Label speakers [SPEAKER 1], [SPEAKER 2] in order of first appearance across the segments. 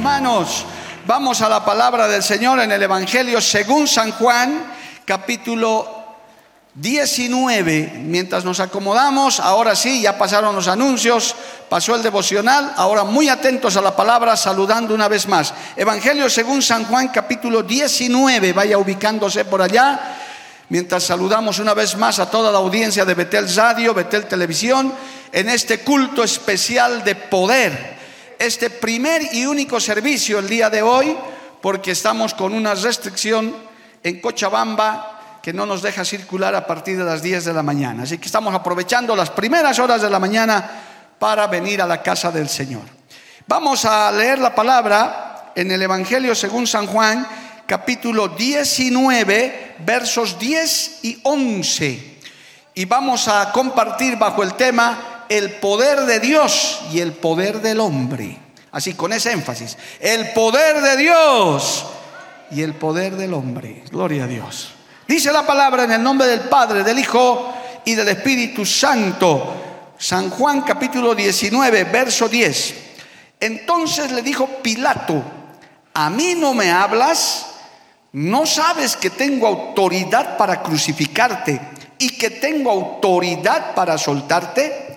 [SPEAKER 1] Biblia en sus manos. Vamos a la palabra del Señor en el Evangelio según San Juan, capítulo 19. Mientras nos acomodamos, ahora sí, ya pasaron los anuncios, pasó el devocional, ahora muy atentos a la palabra, saludando una vez más. Evangelio según San Juan, capítulo 19, vaya ubicándose por allá. Mientras saludamos una vez más a toda la audiencia de Betel Radio, Betel Televisión, en este culto especial de poder, este primer y único servicio el día de hoy, porque estamos con una restricción en Cochabamba que no nos deja circular a partir de las 10 de la mañana. Así que estamos aprovechando las primeras horas de la mañana para venir a la casa del Señor. Vamos a leer la palabra en el Evangelio según San Juan, capítulo 19, versos 10 y 11. Y vamos a compartir bajo el tema el poder de Dios y el poder del hombre. Así, con ese énfasis. El poder de Dios y el poder del hombre. Gloria a Dios. Dice la palabra en el nombre del Padre, del Hijo y del Espíritu Santo. San Juan capítulo 19, verso 10. Entonces le dijo Pilato, ¿a mí no me hablas? ¿No sabes que tengo autoridad para crucificarte y que tengo autoridad para soltarte?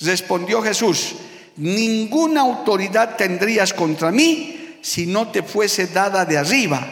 [SPEAKER 1] Respondió Jesús, ninguna autoridad tendrías contra mí si no te fuese dada de arriba.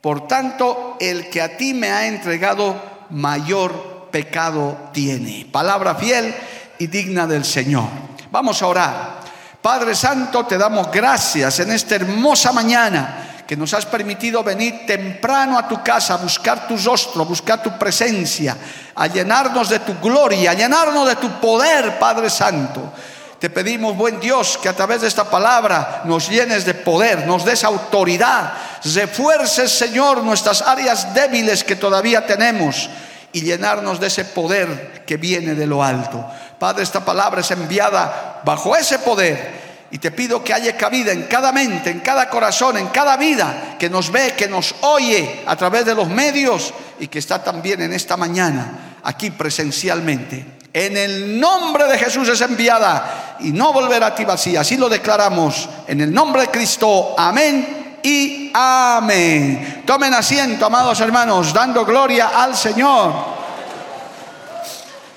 [SPEAKER 1] Por tanto, el que a ti me ha entregado mayor pecado tiene. Palabra fiel y digna del Señor. Vamos a orar. Padre Santo, te damos gracias en esta hermosa mañana que nos has permitido venir temprano a tu casa, a buscar tu rostro, a buscar tu presencia, a llenarnos de tu gloria, a llenarnos de tu poder, Padre Santo. Te pedimos, buen Dios, que a través de esta palabra nos llenes de poder, nos des autoridad, refuerces, Señor, nuestras áreas débiles que todavía tenemos y llenarnos de ese poder que viene de lo alto. Padre, esta palabra es enviada bajo ese poder y te pido que haya cabida en cada mente, en cada corazón, en cada vida que nos ve, que nos oye a través de los medios y que está también en esta mañana aquí presencialmente. En el nombre de Jesús es enviada y no volverá a ti vacía. Así lo declaramos en el nombre de Cristo. Amén y amén. Tomen asiento, amados hermanos, dando gloria al Señor.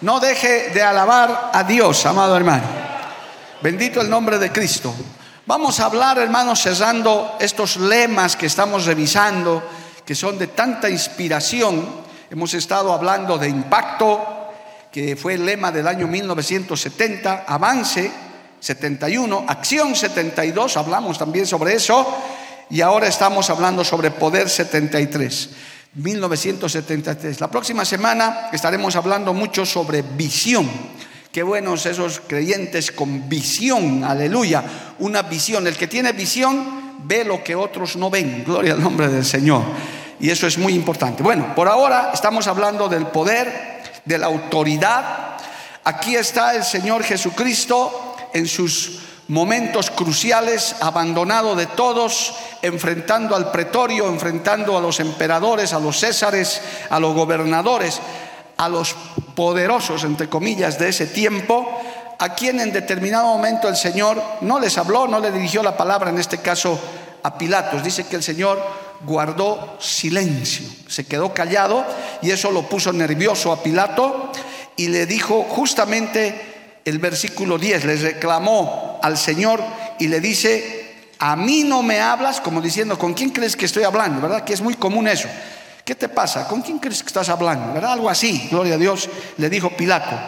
[SPEAKER 1] No deje de alabar a Dios, amado hermano. Bendito el nombre de Cristo. Vamos a hablar, hermanos, cerrando estos lemas que estamos revisando, que son de tanta inspiración. Hemos estado hablando de impacto, que fue el lema del año 1970, avance 71, acción 72, hablamos también sobre eso, y ahora estamos hablando sobre poder 73. 1973. La próxima semana estaremos hablando mucho sobre visión. Qué buenos esos creyentes con visión, aleluya. Una visión. El que tiene visión ve lo que otros no ven. Gloria al nombre del Señor. Y eso es muy importante. Bueno, por ahora estamos hablando del poder, de la autoridad. Aquí está el Señor Jesucristo en sus momentos cruciales, abandonado de todos, enfrentando al pretorio, enfrentando a los emperadores, a los césares, a los gobernadores, a los poderosos, entre comillas, de ese tiempo, a quien en determinado momento el Señor no les habló, no le dirigió la palabra, en este caso a Pilatos. Dice que el Señor guardó silencio, se quedó callado y eso lo puso nervioso a Pilato y le dijo justamente el versículo 10, le reclamó al Señor y le dice, a mí no me hablas, como diciendo, ¿con quién crees que estoy hablando? ¿Verdad? Que es muy común eso. ¿Qué te pasa? ¿Con quién crees que estás hablando? ¿Verdad? Algo así, gloria a Dios, le dijo Pilato.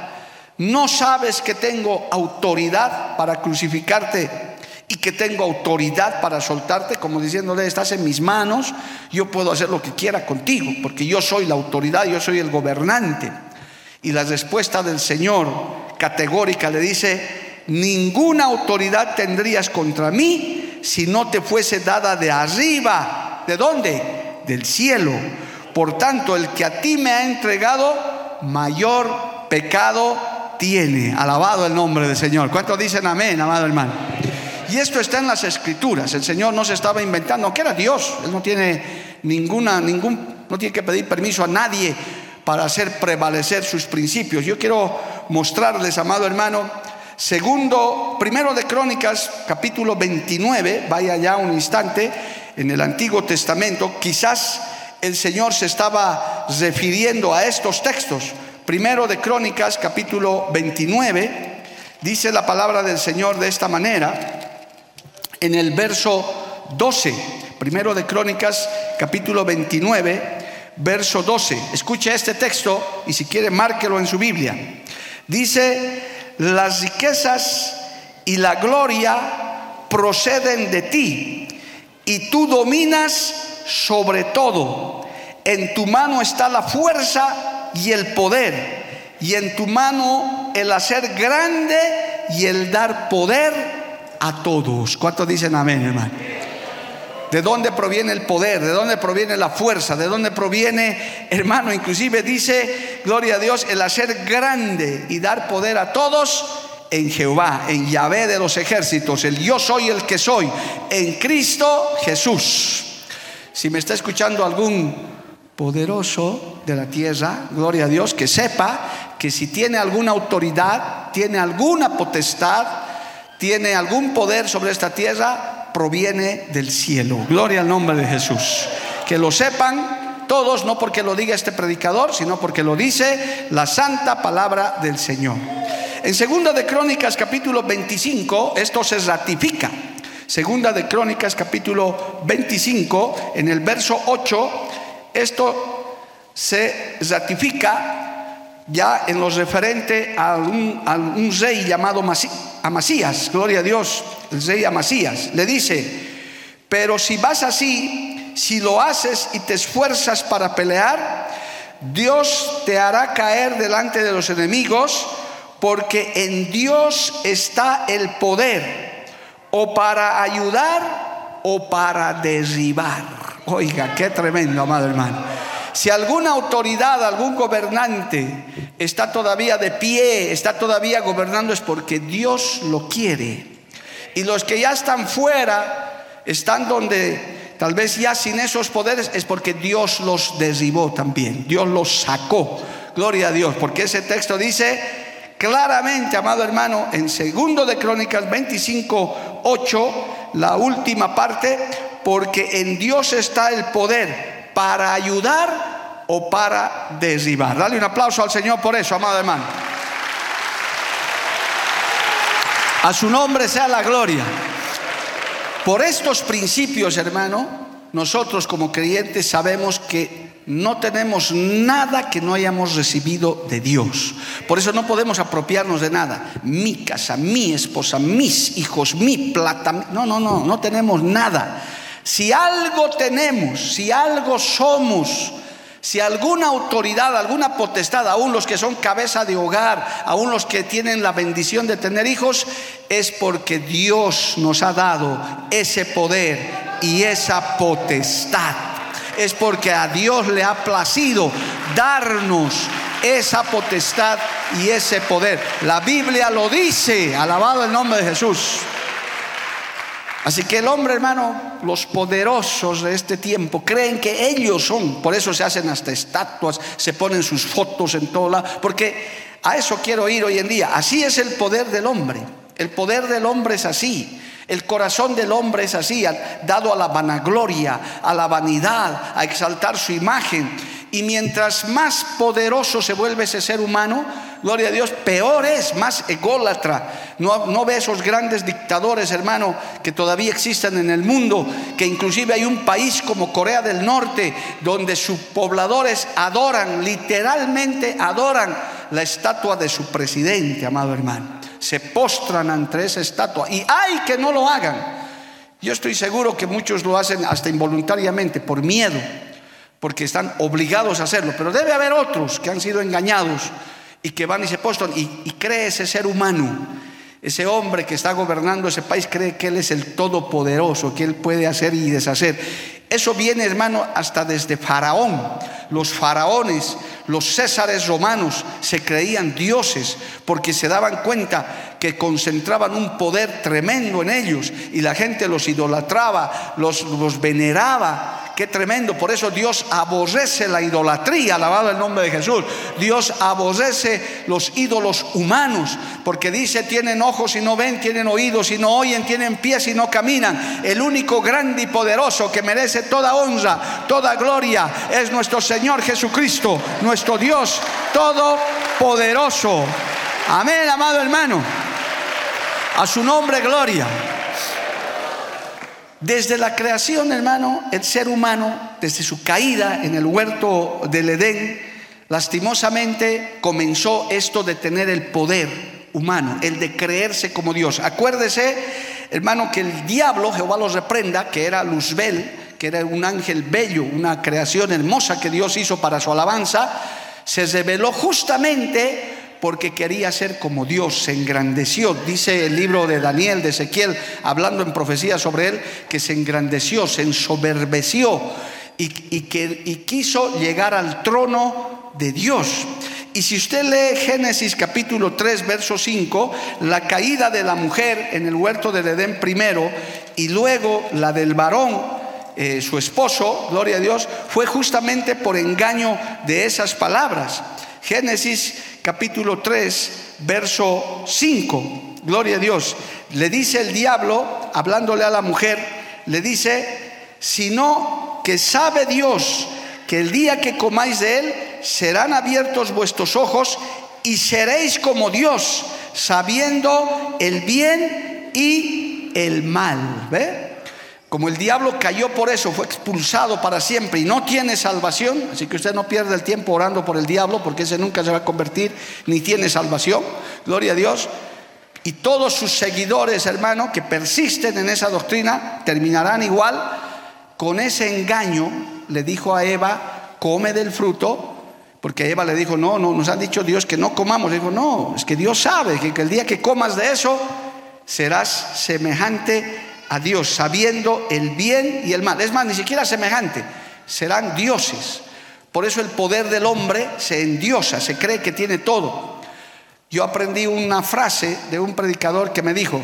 [SPEAKER 1] ¿No sabes que tengo autoridad para crucificarte y que tengo autoridad para soltarte, como diciéndole, estás en mis manos, yo puedo hacer lo que quiera contigo, porque yo soy la autoridad, yo soy el gobernante. Y la respuesta del Señor categórica le dice, ninguna autoridad tendrías contra mí si no te fuese dada de arriba. ¿De dónde? Del cielo. Por tanto, el que a ti me ha entregado, mayor pecado tiene. Alabado el nombre del Señor. ¿Cuántos dicen amén, amado hermano? Y esto está en las escrituras. El Señor no se estaba inventando, que era Dios. Él no tiene ninguna, ningún, no tiene que pedir permiso a nadie para hacer prevalecer sus principios. Yo quiero mostrarles, amado hermano, segundo, primero de Crónicas, capítulo 29, vaya ya un instante, en el Antiguo Testamento, quizás el Señor se estaba refiriendo a estos textos. Primero de Crónicas, capítulo 29, dice la palabra del Señor de esta manera en el verso 12, primero de Crónicas, capítulo 29, verso 12. Escuche este texto y si quiere márquelo en su Biblia. Dice, las riquezas y la gloria proceden de ti y tú dominas sobre todo. En tu mano está la fuerza y el poder y en tu mano el hacer grande y el dar poder a todos. ¿Cuántos dicen amén, hermano? ¿De dónde proviene el poder? ¿De dónde proviene la fuerza? ¿De dónde proviene, hermano? Inclusive dice, gloria a Dios, el hacer grande y dar poder a todos en Jehová, en Yahvé de los ejércitos, el yo soy el que soy, en Cristo Jesús. Si me está escuchando algún poderoso de la tierra, gloria a Dios, que sepa que si tiene alguna autoridad, tiene alguna potestad, tiene algún poder sobre esta tierra, proviene del cielo. Gloria al nombre de Jesús. Que lo sepan todos, no porque lo diga este predicador, sino porque lo dice la santa palabra del Señor. En Segunda de Crónicas capítulo 25, esto se ratifica. Segunda de Crónicas capítulo 25, en el verso 8, esto se ratifica ya en lo referente a un, rey llamado Amasías, gloria a Dios, el rey Amasías, le dice, pero si vas así, si lo haces y te esfuerzas para pelear, Dios te hará caer delante de los enemigos, porque en Dios está el poder, o para ayudar o para derribar. Oiga, qué tremendo, amado hermano. Si alguna autoridad, algún gobernante está todavía de pie, está todavía gobernando, es porque Dios lo quiere. Y los que ya están fuera, están donde tal vez ya sin esos poderes, es porque Dios los derribó también. Dios los sacó. Gloria a Dios, porque ese texto dice claramente, amado hermano, en segundo de Crónicas 25, 8, la última parte, porque en Dios está el poder para ayudar o para derribar. Dale un aplauso al Señor por eso, amado hermano. A su nombre sea la gloria. Por estos principios, hermano, nosotros como creyentes sabemos que no tenemos nada que no hayamos recibido de Dios. Por eso no podemos apropiarnos de nada. Mi casa, mi esposa, mis hijos, mi plata. No, no, no, no tenemos nada. Si algo tenemos, si algo somos, si alguna autoridad, alguna potestad, aún los que son cabeza de hogar, aún los que tienen la bendición de tener hijos, es porque Dios nos ha dado ese poder y esa potestad. Es porque a Dios le ha placido darnos esa potestad y ese poder. La Biblia lo dice, alabado el nombre de Jesús. Así que el hombre, hermano, los poderosos de este tiempo creen que ellos son, por eso se hacen hasta estatuas, se ponen sus fotos en todo lado, porque a eso quiero ir hoy en día. Así es el poder del hombre. El poder del hombre es así. El corazón del hombre es así, dado a la vanagloria, a la vanidad, a exaltar su imagen. Y mientras más poderoso se vuelve ese ser humano, gloria a Dios, peor es, más ególatra. No, ve esos grandes dictadores, hermano, que todavía existen en el mundo, que inclusive hay un país como Corea del Norte, donde sus pobladores adoran, literalmente adoran la estatua de su presidente, amado hermano. Se postran ante esa estatua y hay que no lo hagan. Yo estoy seguro que muchos lo hacen hasta involuntariamente, por miedo, porque están obligados a hacerlo, pero debe haber otros que han sido engañados y que van y se postran y, cree ese ser humano ese hombre que está gobernando ese país cree que Él es el todopoderoso, que Él puede hacer y deshacer. Eso viene, hermano, hasta desde Faraón. Los faraones, los césares romanos se creían dioses porque se daban cuenta que concentraban un poder tremendo en ellos y la gente los idolatraba, los veneraba Qué tremendo. Por eso Dios aborrece la idolatría, alabado el nombre de Jesús. Dios aborrece los ídolos humanos, porque dice, tienen ojos y no ven, tienen oídos y no oyen, tienen pies y no caminan. El único grande y poderoso que merece toda honra, toda gloria, es nuestro Señor Jesucristo, nuestro Dios todopoderoso. Amén, amado hermano. A su nombre, gloria. Desde la creación, hermano, el ser humano, desde su caída en el huerto del Edén, lastimosamente comenzó esto de tener el poder humano, el de creerse como Dios. Acuérdese, hermano, que el diablo, Jehová los reprenda, que era Luzbel, que era un ángel bello, una creación hermosa que Dios hizo para su alabanza, se reveló justamente porque quería ser como Dios, se engrandeció. Dice el libro de Daniel, de Ezequiel, hablando en profecía sobre él, que se engrandeció, se ensoberbeció y, que, quiso llegar al trono de Dios. Y si usted lee Génesis capítulo 3, verso 5, la caída de la mujer en el huerto del Edén primero y luego la del varón eh, su esposo, gloria a Dios, fue justamente por engaño de esas palabras. Génesis capítulo 3, verso 5. Gloria a Dios. Le dice el diablo, hablándole a la mujer, le dice, sino que sabe Dios que el día que comáis de él serán abiertos vuestros ojos y seréis como Dios, sabiendo el bien y el mal. ¿Ve? Como el diablo cayó por eso, fue expulsado para siempre y no tiene salvación, así que usted no pierde el tiempo orando por el diablo porque ese nunca se va a convertir ni tiene salvación, gloria a Dios. Y todos sus seguidores, hermano, que persisten en esa doctrina, terminarán igual. Con ese engaño le dijo a Eva, come del fruto, porque Eva le dijo, no, no, nos ha dicho Dios que no comamos. Le dijo, no, es que Dios sabe que el día que comas de eso, serás semejante a Dios, sabiendo el bien y el mal. Es más, ni siquiera semejante, serán dioses. Por eso el poder del hombre se endiosa, se cree que tiene todo. Yo aprendí una frase de un predicador que me dijo,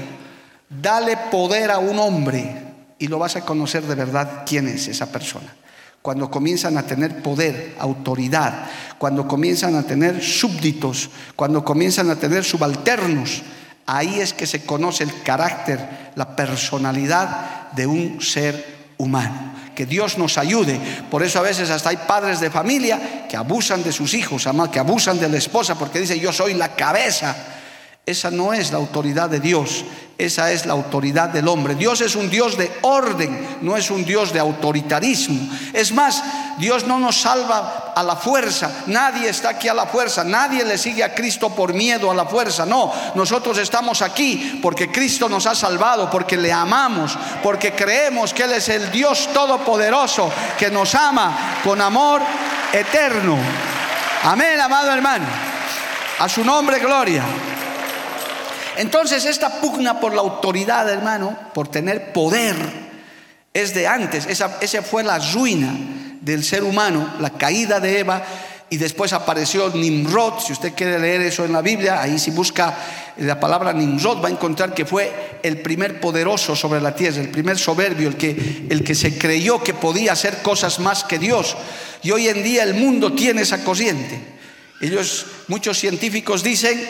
[SPEAKER 1] dale poder a un hombre y lo vas a conocer de verdad quién es esa persona. Cuando comienzan a tener poder, autoridad, cuando comienzan a tener súbditos, cuando comienzan a tener subalternos, Ahí es que se conoce el carácter, la personalidad de un ser humano. Que Dios nos ayude. Por eso a veces hasta hay padres de familia que abusan de sus hijos, que abusan de la esposa porque dicen yo soy la cabeza esa no es la autoridad de Dios, esa es la autoridad del hombre. Dios es un Dios de orden, no es un Dios de autoritarismo. Es más, Dios no nos salva a la fuerza, nadie está aquí a la fuerza, nadie le sigue a Cristo por miedo a la fuerza, no, nosotros estamos aquí porque Cristo nos ha salvado, porque le amamos, porque creemos que Él es el Dios todopoderoso que nos ama con amor eterno. Amén, amado hermano. A su nombre, gloria. Entonces esta pugna por la autoridad, hermano, por tener poder, es de antes. Esa, fue la ruina del ser humano, la caída de Eva. Y después apareció Nimrod, si usted quiere leer eso en la Biblia, ahí si busca la palabra Nimrod va a encontrar que fue el primer poderoso sobre la tierra, el primer soberbio, el que, el que se creyó que podía hacer cosas más que Dios. Y hoy en día el mundo tiene esa corriente. Ellos, muchos científicos dicen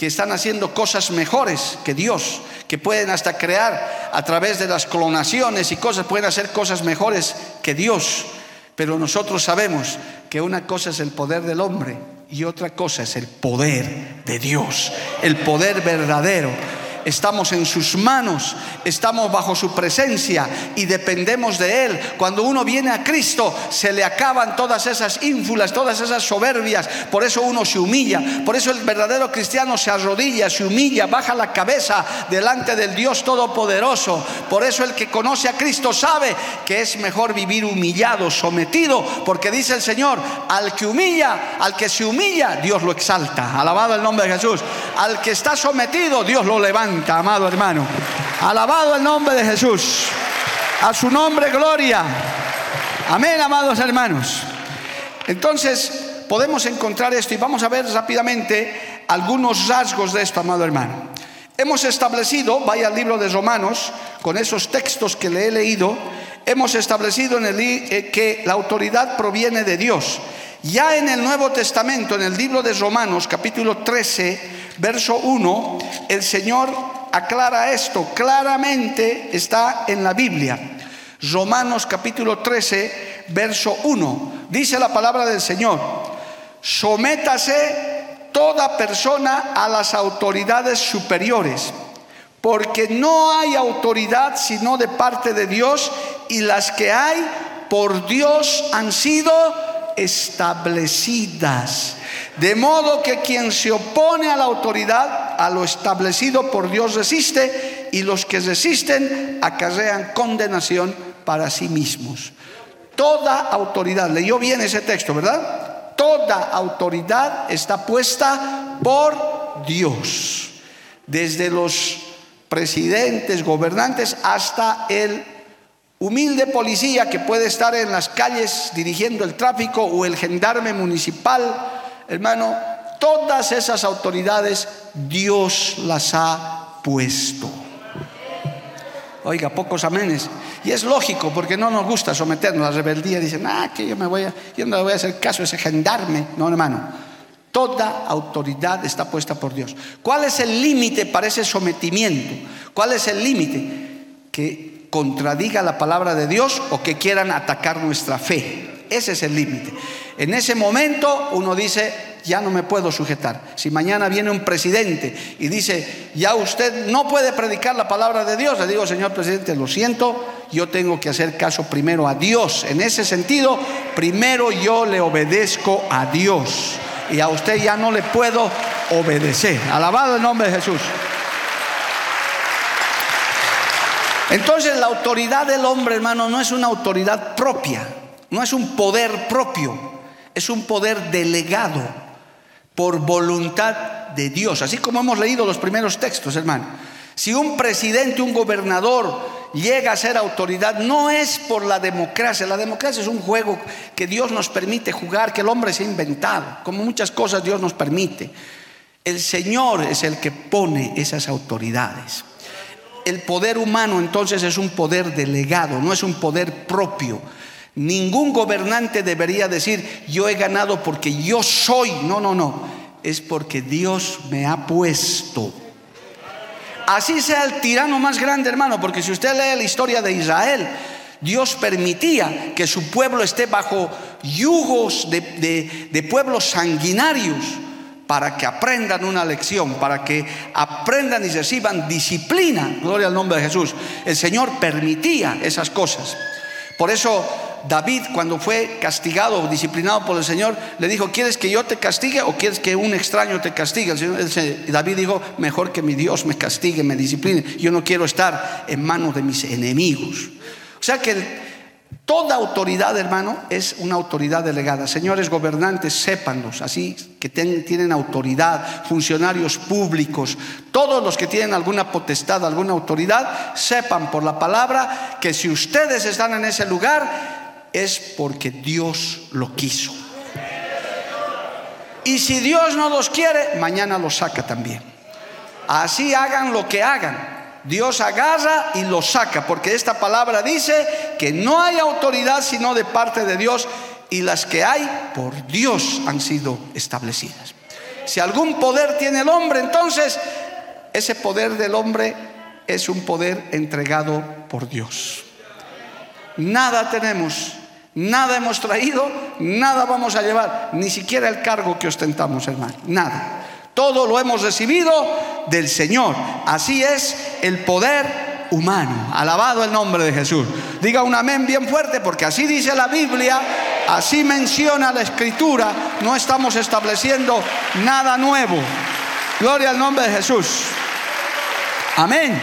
[SPEAKER 1] que están haciendo cosas mejores que Dios, que pueden hasta crear a través de las clonaciones y cosas, pueden hacer cosas mejores que Dios. Pero nosotros sabemos que una cosa es el poder del hombre y otra cosa es el poder de Dios, el poder verdadero. Estamos en sus manos, estamos bajo su presencia y dependemos de Él. Cuando uno viene a Cristo, se le acaban todas esas ínfulas, todas esas soberbias. Por eso uno se humilla, por eso el verdadero cristiano se arrodilla, se humilla, baja la cabeza delante del Dios Todopoderoso. Por eso el que conoce a Cristo sabe que es mejor vivir humillado, sometido, porque dice el Señor, al que humilla, al que se humilla, Dios lo exalta. Alabado el nombre de Jesús. Al que está sometido, Dios lo levanta, amado hermano. Alabado el nombre de Jesús. A su nombre, gloria. Amén, amados hermanos. Entonces, podemos encontrar esto y vamos a ver rápidamente algunos rasgos de esto, amado hermano. Hemos establecido, vaya al libro de Romanos, con esos textos que le he leído, hemos establecido en el, eh, que la autoridad proviene de Dios. Ya en el Nuevo Testamento, en el libro de Romanos, capítulo 13, verso 1, el Señor aclara esto, claramente está en la Biblia. Romanos capítulo 13, verso 1. Dice la palabra del Señor, sométase toda persona a las autoridades superiores, porque no hay autoridad sino de parte de Dios y las que hay por Dios han sido establecidas. De modo que quien se opone a la autoridad, a lo establecido por Dios resiste, y los que resisten acarrean condenación para sí mismos. Toda autoridad, leyó bien ese texto, ¿verdad? toda autoridad está puesta por Dios, desde los presidentes, gobernantes, hasta el humilde policía que puede estar en las calles dirigiendo el tráfico o el gendarme municipal, hermano, todas esas autoridades Dios las ha puesto. Oiga, pocos amenes. Y es lógico, porque no nos gusta someternos a la rebeldía. Dicen, ah, que yo, me voy a, yo no le voy a hacer caso a ese gendarme. No, hermano. Toda autoridad está puesta por Dios. ¿Cuál es el límite para ese sometimiento? ¿Cuál es el límite? Que contradiga la palabra de Dios o que quieran atacar nuestra fe. Ese es el límite. En ese momento uno dice, ya no me puedo sujetar. Si mañana viene un presidente y dice, ya usted no puede predicar la palabra de Dios, le digo, señor presidente, lo siento, yo tengo que hacer caso primero a Dios. En ese sentido, primero yo le obedezco a Dios. Y a usted ya no le puedo obedecer. Alabado el nombre de Jesús. Entonces la autoridad del hombre, hermano, no es una autoridad propia, no es un poder propio, es un poder delegado por voluntad de Dios. Así como hemos leído los primeros textos, hermano. Si un presidente, un gobernador llega a ser autoridad, no es por la democracia. La democracia es un juego que Dios nos permite jugar, que el hombre se ha inventado. Como muchas cosas Dios nos permite. El Señor es el que pone esas autoridades. El poder humano entonces es un poder delegado, no es un poder propio. Ningún gobernante debería decir, yo he ganado porque yo soy. No, no, no. Es porque Dios me ha puesto. Así sea el tirano más grande, hermano, porque si usted lee la historia de Israel, Dios permitía que su pueblo esté bajo yugos de, de pueblos sanguinarios para que aprendan una lección, para que aprendan y reciban disciplina. Gloria al nombre de Jesús. El Señor permitía esas cosas. Por eso David cuando fue castigado o disciplinado por el Señor, le dijo, ¿quieres que yo te castigue o quieres que un extraño te castigue? David dijo, mejor que mi Dios me castigue, me discipline. Yo no quiero estar en manos de mis enemigos. O sea que toda autoridad, hermano, es una autoridad delegada. Señores gobernantes, sépanlos, así que tienen autoridad, funcionarios públicos, todos los que tienen alguna potestad, alguna autoridad, sepan por la palabra que si ustedes están en ese lugar, es porque Dios lo quiso. Y si Dios no los quiere, mañana los saca también. Así hagan lo que hagan. Dios agarra y los saca, porque esta palabra dice que no hay autoridad sino de parte de Dios y las que hay por Dios han sido establecidas. Si algún poder tiene el hombre, entonces ese poder del hombre es un poder entregado por Dios. Nada tenemos Nada hemos traído, nada vamos a llevar, ni siquiera el cargo que ostentamos, hermano, nada. Todo lo hemos recibido del Señor. Así es el poder humano. Alabado el nombre de Jesús. Diga un amén bien fuerte porque así dice la Biblia, así menciona la Escritura. No estamos estableciendo nada nuevo. Gloria al nombre de Jesús. Amén.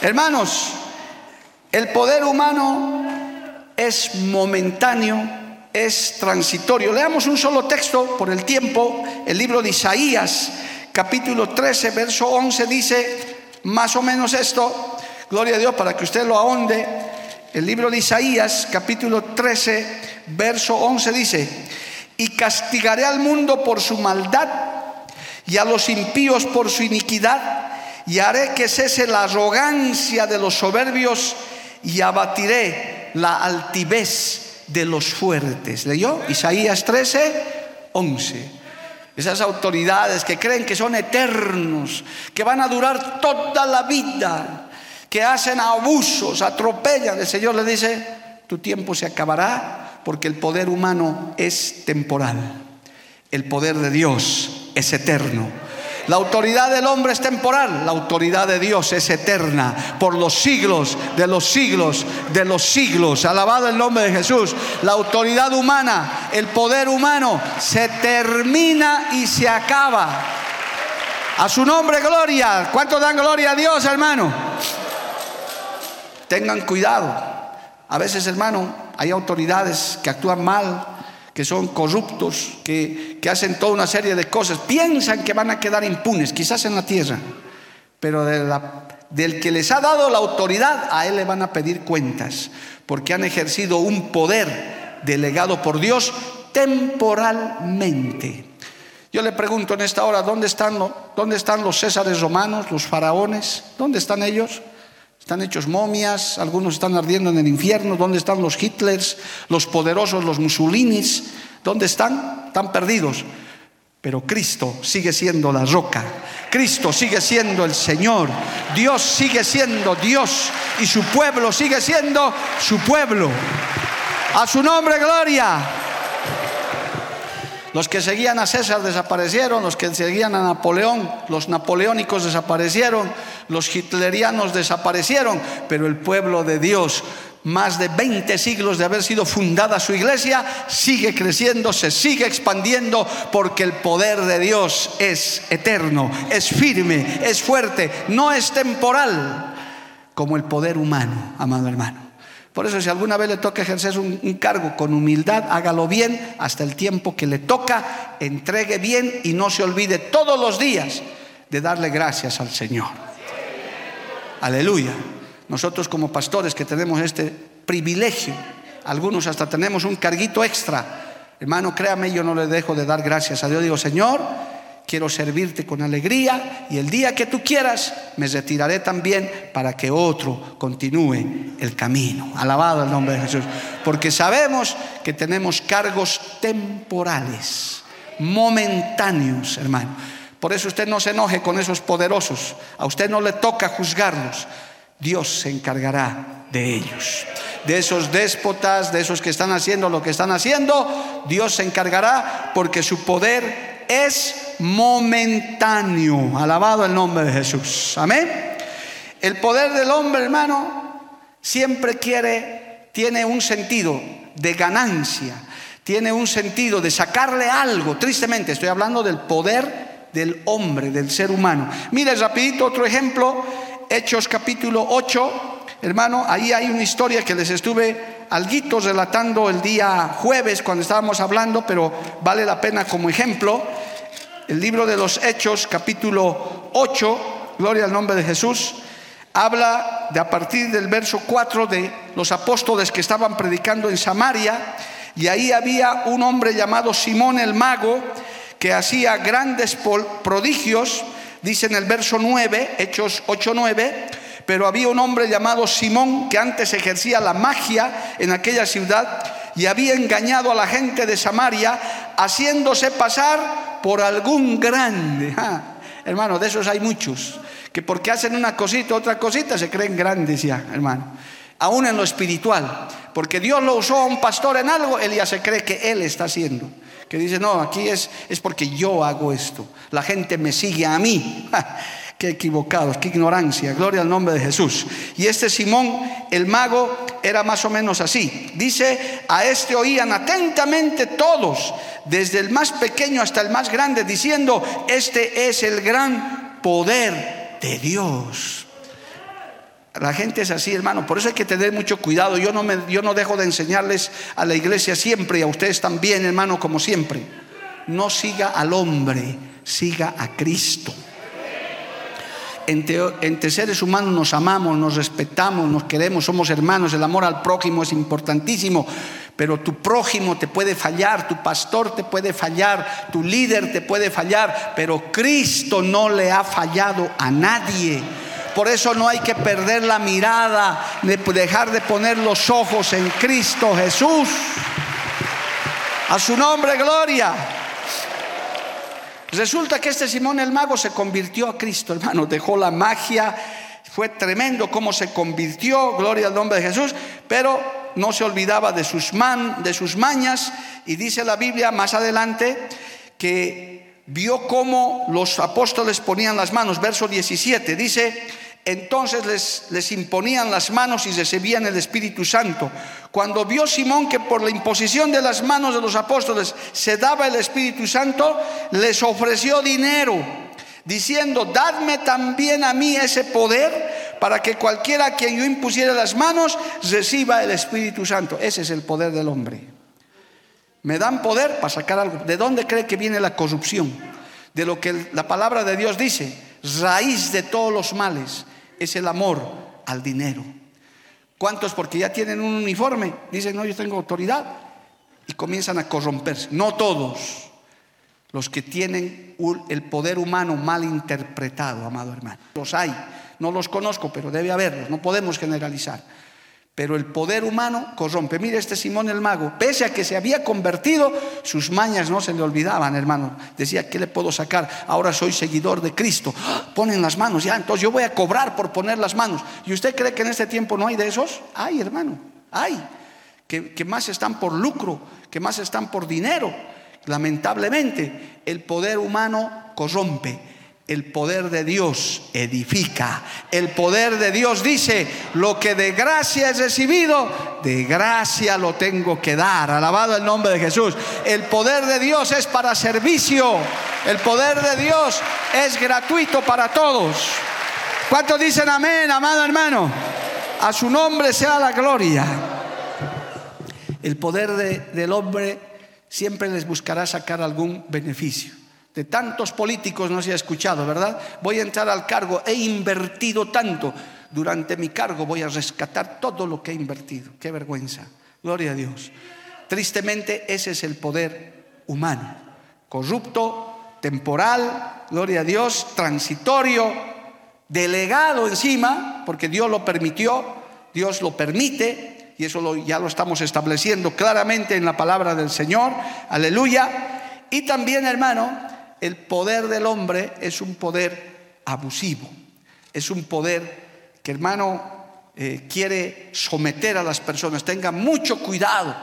[SPEAKER 1] Hermanos, el poder humano es momentáneo, es transitorio. Leamos un solo texto por el tiempo. El libro de Isaías, capítulo 13, verso 11 dice más o menos esto. Gloria a Dios para que usted lo ahonde. El libro de Isaías, capítulo 13, verso 11 dice, y castigaré al mundo por su maldad y a los impíos por su iniquidad, y haré que cese la arrogancia de los soberbios y abatiré la altivez de los fuertes. ¿Leyó? Isaías 13, 11. Esas autoridades que creen que son eternos, que van a durar toda la vida, que hacen abusos, atropellan. El Señor le dice, tu tiempo se acabará porque el poder humano es temporal. El poder de Dios es eterno. La autoridad del hombre es temporal, la autoridad de Dios es eterna por los siglos de los siglos de los siglos. Alabado el nombre de Jesús. La autoridad humana, el poder humano se termina y se acaba. A su nombre, gloria. ¿Cuántos dan gloria a Dios, hermano? Tengan cuidado. A veces, hermano, hay autoridades que actúan mal, que son corruptos, que, hacen toda una serie de cosas, piensan que van a quedar impunes, quizás en la tierra, pero del que les ha dado la autoridad, a él le van a pedir cuentas, porque han ejercido un poder delegado por Dios temporalmente. Yo le pregunto en esta hora, ¿dónde están, ¿dónde están los césares romanos, los faraones? ¿Dónde están ellos? Están hechos momias, algunos están ardiendo en el infierno. ¿Dónde están los Hitlers, los poderosos, los Mussolinis? ¿Dónde están? Están perdidos. Pero Cristo sigue siendo la roca. Cristo sigue siendo el Señor. Dios sigue siendo Dios. Y su pueblo sigue siendo su pueblo. A su nombre, gloria. Los que seguían a César desaparecieron, los que seguían a Napoleón, los napoleónicos desaparecieron, los hitlerianos desaparecieron, pero el pueblo de Dios, más de 20 siglos de haber sido fundada su iglesia, sigue creciendo, se sigue expandiendo, porque el poder de Dios es eterno, es firme, es fuerte, no es temporal, como el poder humano, amado hermano. Por eso si alguna vez le toca ejercer un, cargo con humildad, hágalo bien hasta el tiempo que le toca, entregue bien y no se olvide todos los días de darle gracias al Señor. Aleluya. Nosotros como pastores que tenemos este privilegio, algunos hasta tenemos un carguito extra. Hermano, créame, yo no le dejo de dar gracias a Dios. Digo, Señor, quiero servirte con alegría y el día que tú quieras me retiraré también para que otro continúe el camino. Alabado el nombre de Jesús. Porque sabemos que tenemos cargos temporales, momentáneos, hermano. Por eso usted no se enoje con esos poderosos. A usted no le toca juzgarlos. Dios se encargará de ellos. De esos déspotas, de esos que están haciendo lo que están haciendo, Dios se encargará porque su poder es momentáneo. Alabado el nombre de Jesús. Amén. El poder del hombre, hermano, siempre quiere, tiene un sentido de ganancia, tiene un sentido de sacarle algo. Tristemente, estoy hablando del poder del hombre, del ser humano. Mire rapidito otro ejemplo, Hechos capítulo 8. Hermano, ahí hay una historia que les estuve alguito relatando el día jueves cuando estábamos hablando, pero vale la pena como ejemplo. El libro de los Hechos, capítulo 8, gloria al nombre de Jesús, habla de a partir del verso 4 de los apóstoles que estaban predicando en Samaria, y ahí había un hombre llamado Simón el mago que hacía grandes prodigios, dice en el verso 9, Hechos 8, 9, pero había un hombre llamado Simón que antes ejercía la magia en aquella ciudad y había engañado a la gente de Samaria haciéndose pasar por algún grande. hermano, de esos hay muchos, que porque hacen una cosita, otra cosita, se creen grandes ya, hermano. Aún en lo espiritual, porque Dios lo usó a un pastor en algo, él ya se cree que él está haciendo, que dice, no, aquí es, es porque yo hago esto. La gente me sigue a mí. Qué equivocados, qué ignorancia. Gloria al nombre de Jesús. Y este Simón, el mago, era más o menos así. Dice, a este oían atentamente todos, desde el más pequeño hasta el más grande, diciendo, este es el gran poder de Dios. La gente es así, hermano. Por eso hay que tener mucho cuidado. Yo no, me, yo no dejo de enseñarles a la iglesia siempre y a ustedes también, hermano, como siempre. No siga al hombre, siga a Cristo entre, seres humanos nos amamos, nos respetamos, nos queremos, somos hermanos, el amor al prójimo es importantísimo, pero tu prójimo te puede fallar, tu pastor te puede fallar, tu líder te puede fallar, pero Cristo no le ha fallado a nadie. Por eso no hay que perder la mirada, de dejar de poner los ojos en Cristo Jesús. A su nombre, gloria. Resulta que este Simón el mago se convirtió a Cristo, hermano, dejó la magia, fue tremendo cómo se convirtió, gloria al nombre de Jesús, pero no se olvidaba de sus, man, de sus mañas. Y dice la Biblia más adelante que vio cómo los apóstoles ponían las manos, verso 17, dice, entonces les, imponían las manos y recibían el Espíritu Santo. Cuando vio Simón que por la imposición de las manos de los apóstoles se daba el Espíritu Santo, les ofreció dinero, diciendo, dadme también a mí ese poder para que cualquiera a quien yo impusiera las manos reciba el Espíritu Santo. Ese es el poder del hombre. Me dan poder para sacar algo. ¿De dónde cree que viene la corrupción? De lo que la palabra de Dios dice, raíz de todos los males es el amor al dinero. ¿Cuántos porque ya tienen un uniforme dicen, no, yo tengo autoridad? Y comienzan a corromperse. No todos. Los que tienen el poder humano mal interpretado, amado hermano. Los hay. No los conozco, pero debe haberlos. No podemos generalizar. Pero el poder humano corrompe. Mire este Simón el mago, pese a que se había convertido, sus mañas no se le olvidaban, hermano. Decía, ¿qué le puedo sacar? Ahora soy seguidor de Cristo. ¡Ah! Ponen las manos, ya, entonces yo voy a cobrar por poner las manos. ¿Y usted cree que en este tiempo no hay de esos? Hay, hermano, hay. Que, que más están por lucro, que más están por dinero. Lamentablemente, el poder humano corrompe el poder de Dios edifica. El poder de Dios dice, lo que de gracia he recibido, de gracia lo tengo que dar. Alabado el nombre de Jesús. El poder de Dios es para servicio. El poder de Dios es gratuito para todos. ¿Cuántos dicen amén, amado hermano? A su nombre sea la gloria. El poder del hombre siempre les buscará sacar algún beneficio de tantos políticos no se ha escuchado, ¿verdad? Voy a entrar al cargo, he invertido tanto, durante mi cargo voy a rescatar todo lo que he invertido. Qué vergüenza. Gloria a Dios. Tristemente ese es el poder humano, corrupto, temporal, gloria a Dios, transitorio, delegado encima, porque Dios lo permitió, Dios lo permite, y eso ya lo estamos estableciendo claramente en la palabra del Señor, aleluya. Y también, hermano, el poder del hombre es un poder abusivo, es un poder que hermano eh, quiere someter a las personas. Tenga mucho cuidado.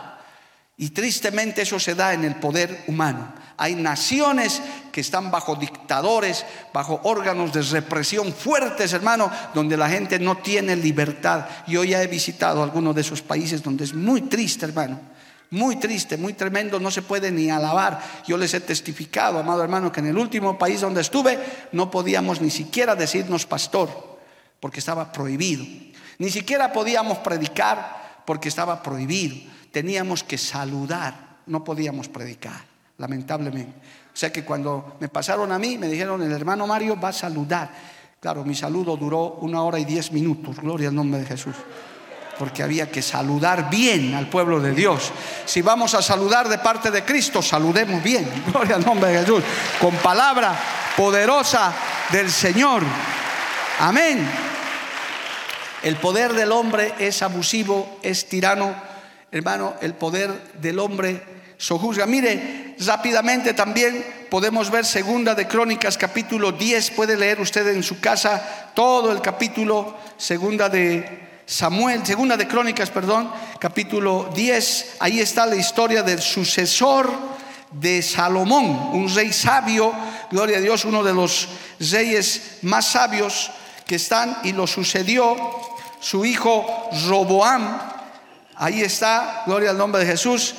[SPEAKER 1] Y tristemente eso se da en el poder humano. Hay naciones que están bajo dictadores, bajo órganos de represión fuertes, hermano, donde la gente no tiene libertad. Yo ya he visitado algunos de esos países donde es muy triste, hermano muy triste, muy tremendo, no se puede ni alabar. Yo les he testificado, amado hermano, que en el último país donde estuve no podíamos ni siquiera decirnos pastor, porque estaba prohibido. Ni siquiera podíamos predicar porque estaba prohibido. Teníamos que saludar, no podíamos predicar, lamentablemente. O sea que cuando me pasaron a mí, me dijeron, el hermano Mario va a saludar. Claro, mi saludo duró una hora y diez minutos, gloria al nombre de Jesús porque había que saludar bien al pueblo de Dios. Si vamos a saludar de parte de Cristo, saludemos bien, gloria al nombre de Jesús, con palabra poderosa del Señor. Amén. El poder del hombre es abusivo, es tirano. Hermano, el poder del hombre sojuzga. Mire, rápidamente también podemos ver segunda de Crónicas capítulo 10, puede leer usted en su casa todo el capítulo segunda de Samuel, segunda de Crónicas, perdón, capítulo 10, ahí está la historia del sucesor de Salomón, un rey sabio, gloria a Dios, uno de los reyes más sabios que están y lo sucedió su hijo Roboam. Ahí está, gloria al nombre de Jesús,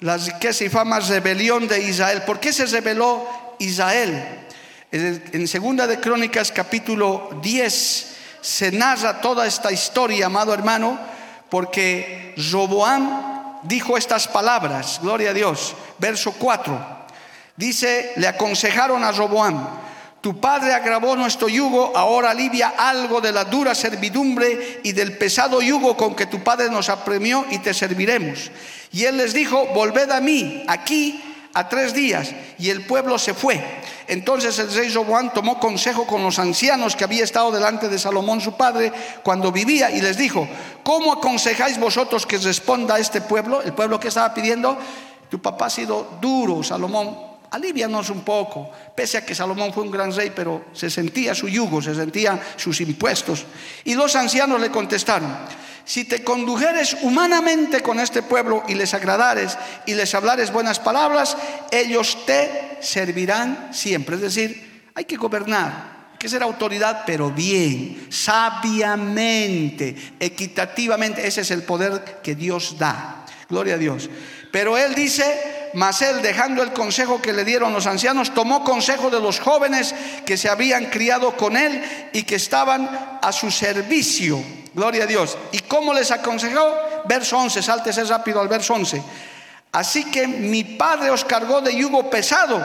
[SPEAKER 1] la riqueza y fama, rebelión de Israel. ¿Por qué se rebeló Israel? En segunda de Crónicas capítulo 10 se narra toda esta historia, amado hermano, porque Roboam dijo estas palabras, gloria a Dios, verso 4. Dice, le aconsejaron a Roboam, tu padre agravó nuestro yugo, ahora alivia algo de la dura servidumbre y del pesado yugo con que tu padre nos apremió y te serviremos. Y él les dijo, volved a mí, aquí a tres días. Y el pueblo se fue. Entonces el rey Roboán tomó consejo con los ancianos que había estado delante de Salomón su padre cuando vivía y les dijo, ¿cómo aconsejáis vosotros que responda a este pueblo? El pueblo que estaba pidiendo, tu papá ha sido duro, Salomón, alivianos un poco, pese a que Salomón fue un gran rey, pero se sentía su yugo, se sentía sus impuestos. Y los ancianos le contestaron, si te condujeres humanamente con este pueblo y les agradares y les hablares buenas palabras, ellos te servirán siempre. Es decir, hay que gobernar, hay que ser autoridad, pero bien, sabiamente, equitativamente. Ese es el poder que Dios da. Gloria a Dios. Pero él dice, mas él, dejando el consejo que le dieron los ancianos, tomó consejo de los jóvenes que se habían criado con él y que estaban a su servicio. Gloria a Dios. ¿Y cómo les aconsejó? Verso 11, sáltese rápido al verso 11. Así que mi padre os cargó de yugo pesado,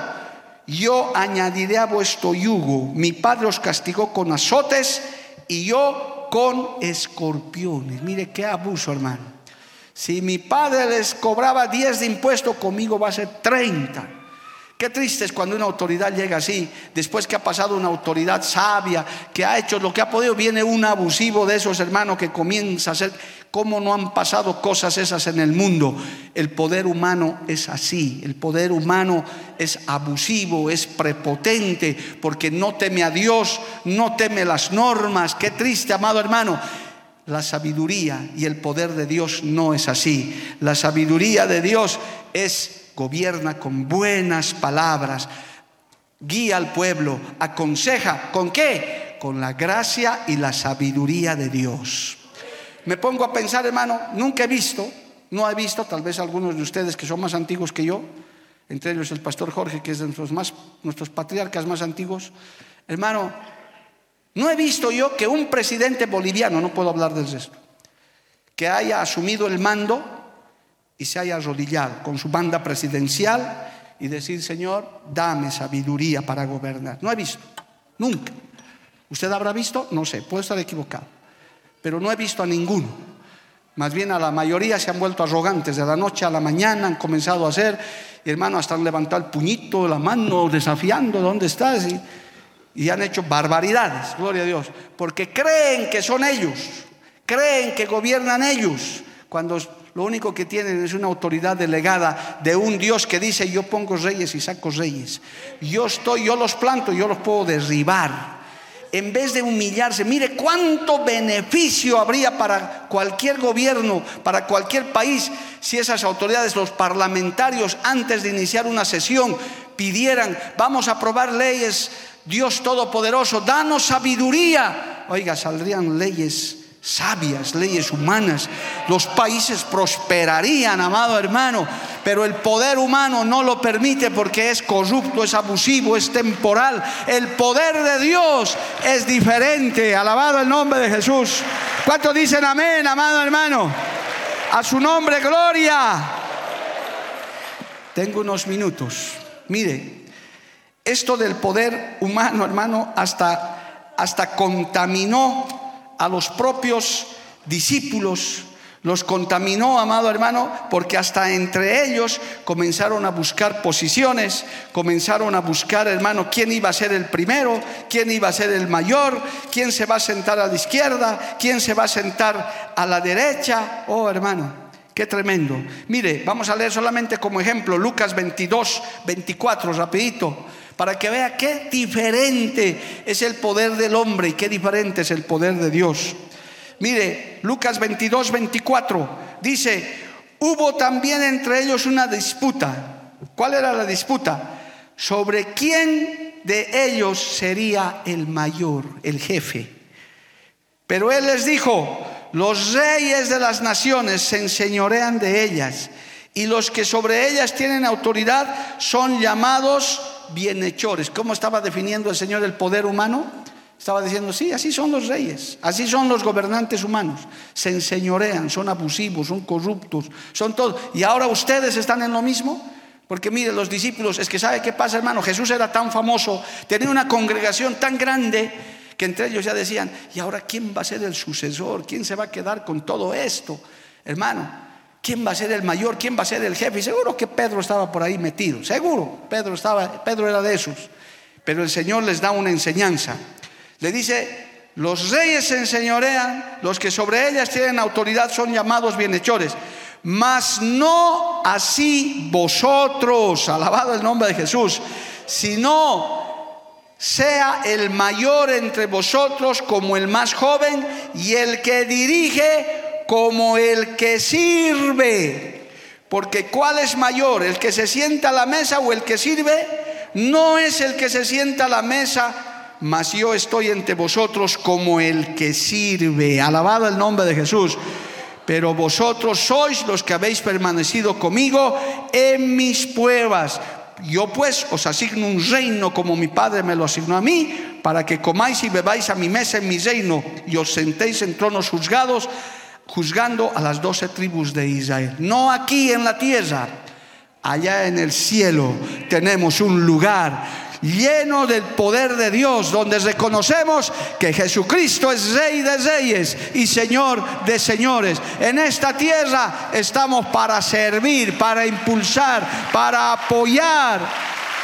[SPEAKER 1] yo añadiré a vuestro yugo. Mi padre os castigó con azotes y yo con escorpiones. Mire qué abuso, hermano. Si mi padre les cobraba 10 de impuesto, conmigo va a ser 30. Qué triste es cuando una autoridad llega así, después que ha pasado una autoridad sabia, que ha hecho lo que ha podido, viene un abusivo de esos hermanos que comienza a hacer, ¿cómo no han pasado cosas esas en el mundo? El poder humano es así, el poder humano es abusivo, es prepotente, porque no teme a Dios, no teme las normas. Qué triste, amado hermano. La sabiduría y el poder de Dios no es así. La sabiduría de Dios es gobierna con buenas palabras, guía al pueblo, aconseja. ¿Con qué? Con la gracia y la sabiduría de Dios. Me pongo a pensar, hermano, nunca he visto, no he visto, tal vez algunos de ustedes que son más antiguos que yo, entre ellos el pastor Jorge, que es de nuestros, más, nuestros patriarcas más antiguos, hermano, no he visto yo que un presidente boliviano, no puedo hablar del resto, que haya asumido el mando y se haya arrodillado con su banda presidencial y decir, Señor, dame sabiduría para gobernar. No he visto, nunca. ¿Usted habrá visto? No sé, puedo estar equivocado. Pero no he visto a ninguno. Más bien a la mayoría se han vuelto arrogantes. De la noche a la mañana han comenzado a hacer, y hermano, hasta han levantado el puñito, la mano, desafiando, ¿dónde estás? Y han hecho barbaridades, gloria a Dios, porque creen que son ellos, creen que gobiernan ellos, cuando lo único que tienen es una autoridad delegada de un Dios que dice yo pongo reyes y saco reyes, yo estoy, yo los planto, yo los puedo derribar. En vez de humillarse, mire cuánto beneficio habría para cualquier gobierno, para cualquier país, si esas autoridades, los parlamentarios, antes de iniciar una sesión, pidieran, vamos a aprobar leyes Dios Todopoderoso, danos sabiduría. Oiga, saldrían leyes sabias, leyes humanas. Los países prosperarían, amado hermano, pero el poder humano no lo permite porque es corrupto, es abusivo, es temporal. El poder de Dios es diferente. Alabado el nombre de Jesús. ¿Cuántos dicen amén, amado hermano? A su nombre, gloria. Tengo unos minutos. Mire, esto del poder humano, hermano, hasta, hasta contaminó a los propios discípulos, los contaminó, amado hermano, porque hasta entre ellos comenzaron a buscar posiciones, comenzaron a buscar, hermano, quién iba a ser el primero, quién iba a ser el mayor, quién se va a sentar a la izquierda, quién se va a sentar a la derecha. Oh, hermano, qué tremendo. Mire, vamos a leer solamente como ejemplo Lucas 22, 24, rapidito para que vea qué diferente es el poder del hombre y qué diferente es el poder de Dios. Mire, Lucas 22, 24 dice, hubo también entre ellos una disputa. ¿Cuál era la disputa? Sobre quién de ellos sería el mayor, el jefe. Pero él les dijo, los reyes de las naciones se enseñorean de ellas y los que sobre ellas tienen autoridad son llamados bienhechores. ¿Cómo estaba definiendo el Señor el poder humano? Estaba diciendo, sí, así son los reyes, así son los gobernantes humanos. Se enseñorean, son abusivos, son corruptos, son todo. Y ahora ustedes están en lo mismo. Porque mire, los discípulos, es que sabe qué pasa, hermano. Jesús era tan famoso, tenía una congregación tan grande que entre ellos ya decían, ¿y ahora quién va a ser el sucesor? ¿Quién se va a quedar con todo esto? Hermano, ¿Quién va a ser el mayor? ¿Quién va a ser el jefe? Y seguro que Pedro estaba por ahí metido, seguro. Pedro estaba, Pedro era de esos. Pero el Señor les da una enseñanza. Le dice, los reyes se enseñorean, los que sobre ellas tienen autoridad son llamados bienhechores. Mas no así vosotros, alabado el nombre de Jesús, sino sea el mayor entre vosotros como el más joven y el que dirige como el que sirve. Porque ¿cuál es mayor? ¿El que se sienta a la mesa o el que sirve? No es el que se sienta a la mesa, mas yo estoy entre vosotros como el que sirve. Alabado el nombre de Jesús. Pero vosotros sois los que habéis permanecido conmigo en mis pruebas. Yo pues os asigno un reino como mi Padre me lo asignó a mí, para que comáis y bebáis a mi mesa en mi reino y os sentéis en tronos juzgados juzgando a las doce tribus de Israel. No aquí en la tierra, allá en el cielo tenemos un lugar lleno del poder de Dios, donde reconocemos que Jesucristo es Rey de Reyes y Señor de Señores. En esta tierra estamos para servir, para impulsar, para apoyar.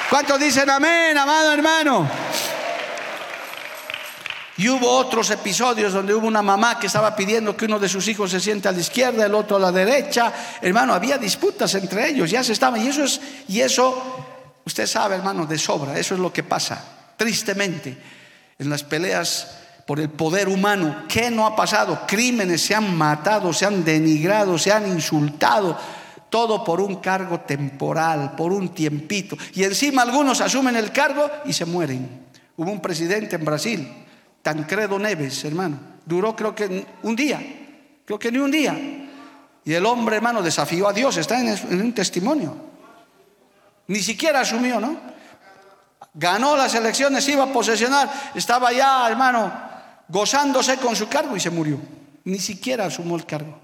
[SPEAKER 1] ¿Cuántos dicen amén, amado hermano? Y hubo otros episodios donde hubo una mamá que estaba pidiendo que uno de sus hijos se siente a la izquierda, el otro a la derecha. Hermano, había disputas entre ellos, ya se estaban. Y eso es, y eso, usted sabe, hermano, de sobra, eso es lo que pasa, tristemente, en las peleas por el poder humano. ¿Qué no ha pasado? Crímenes se han matado, se han denigrado, se han insultado. Todo por un cargo temporal, por un tiempito. Y encima algunos asumen el cargo y se mueren. Hubo un presidente en Brasil Tancredo Neves, hermano. Duró creo que un día, creo que ni un día. Y el hombre, hermano, desafió a Dios, está en, un testimonio. Ni siquiera asumió, ¿no? Ganó las elecciones, iba a posesionar, estaba ya, hermano, gozándose con su cargo y se murió. Ni siquiera asumió el cargo.